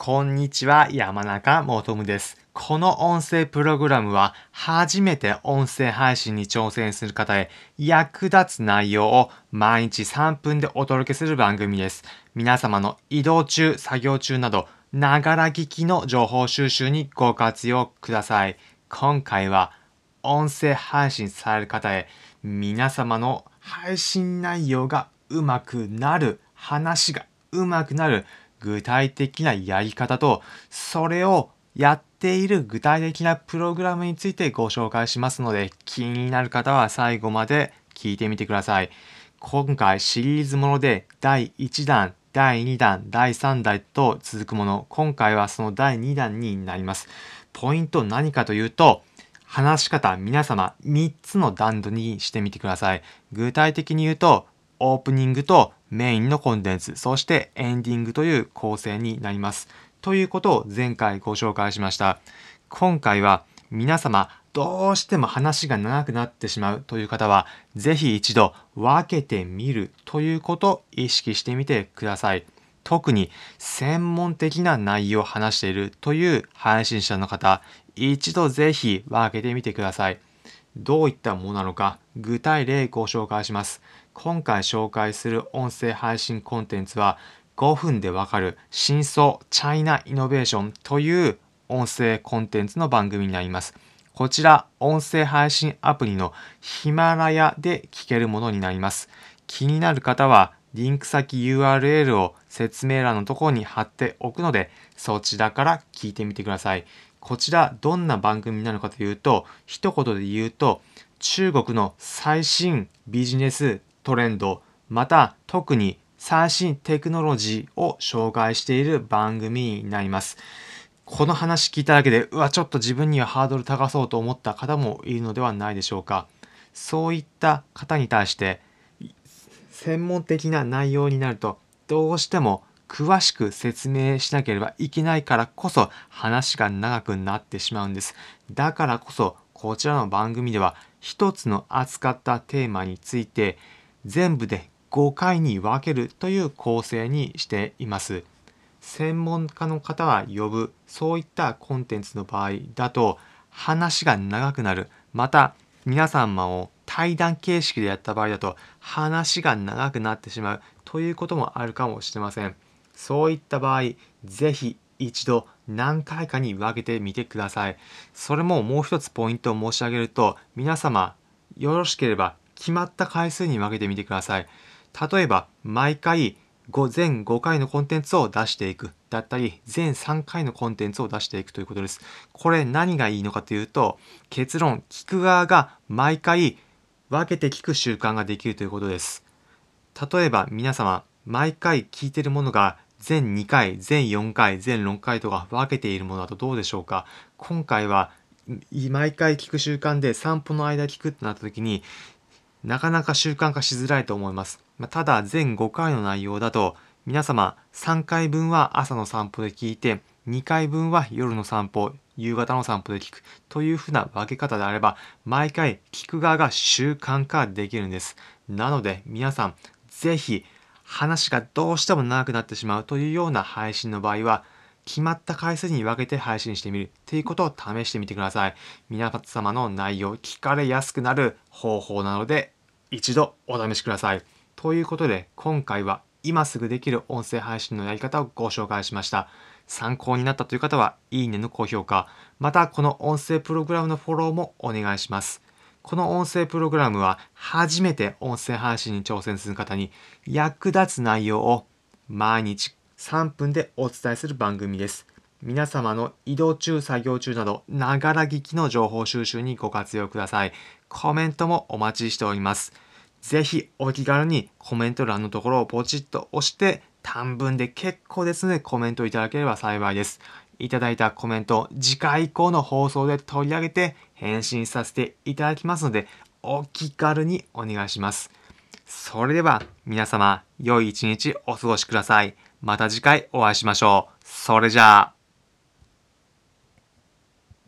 こんにちは、山中もとむです。この音声プログラムは初めて音声配信に挑戦する方へ役立つ内容を毎日3分でお届けする番組です。皆様の移動中、作業中など、ながら聞きの情報収集にご活用ください。今回は音声配信される方へ皆様の配信内容がうまくなる、話がうまくなる具体的なやり方と、それをやっている具体的なプログラムについてご紹介しますので、気になる方は最後まで聞いてみてください。今回シリーズもので第1弾、第2弾、第3弾と続くもの、今回はその第2弾になります。ポイント何かというと、話し方、皆様3つの段取りにしてみてください。具体的に言うと、オープニングとメインのコンテンツ、そしてエンディングという構成になります。ということを前回ご紹介しました。今回は皆様どうしても話が長くなってしまうという方は、ぜひ一度分けてみるということを意識してみてください。特に専門的な内容を話しているという配信者の方、一度ぜひ分けてみてください。どういったものなのか具体例ご紹介します。今回紹介する音声配信コンテンツは5分でわかる真相チャイナイノベーションという音声コンテンツの番組になります。こちら音声配信アプリのヒマラヤで聞けるものになります。気になる方はリンク先 URL を説明欄のところに貼っておくのでそちらから聞いてみてください。こちらどんな番組なのかというと、一言で言うと、中国の最新ビジネストレンド、また特に最新テクノロジーを紹介している番組になります。この話聞いただけで、うわ、ちょっと自分にはハードル高そうと思った方もいるのではないでしょうか。そういった方に対して、専門的な内容になると、どうしても詳しく説明しなければいけないからこそ話が長くなってしまうんです。だからこそこちらの番組では一つの扱ったテーマについて全部で5回に分けるという構成にしています。専門家の方は呼ぶそういったコンテンツの場合だと話が長くなるまた皆様を対談形式でやった場合だと話が長くなってしまうということもあるかもしれません。そういった場合、ぜひ一度何回かに分けてみてください。それももう一つポイントを申し上げると、皆様よろしければ決まった回数に分けてみてください。例えば、毎回全5回のコンテンツを出していくだったり、全3回のコンテンツを出していくということです。これ何がいいのかというと、結論、聞く側が毎回分けて聞く習慣ができるということです。例えば皆様、毎回聞いてるものが全2回、全4回、全6回とか分けているものだとどうでしょうか？今回は毎回聞く習慣で散歩の間聞くってなった時になかなか習慣化しづらいと思います。まただ全5回の内容だと皆様3回分は朝の散歩で聞いて2回分は夜の散歩、夕方の散歩で聞くというふうな分け方であれば毎回聞く側が習慣化できるんです。なので皆さんぜひ話がどうしても長くなってしまうというような配信の場合は、決まった回数に分けて配信してみるということを試してみてください。皆様の内容、聞かれやすくなる方法なので、一度お試しください。ということで、今回は今すぐできる音声配信のやり方をご紹介しました。参考になったという方は、いいねの高評価、またこの音声プログラムのフォローもお願いします。この音声プログラムは初めて音声配信に挑戦する方に役立つ内容を毎日3分でお伝えする番組です。皆様の移動中、作業中など、ながら聞きの情報収集にご活用ください。コメントもお待ちしております。ぜひお気軽にコメント欄のところをポチッと押して短文で結構ですのでコメントいただければ幸いです。いただいたコメント、次回以降の放送で取り上げて返信させていただきますので、お気軽にお願いします。それでは皆様、良い一日お過ごしください。また次回お会いしましょう。それじゃあ。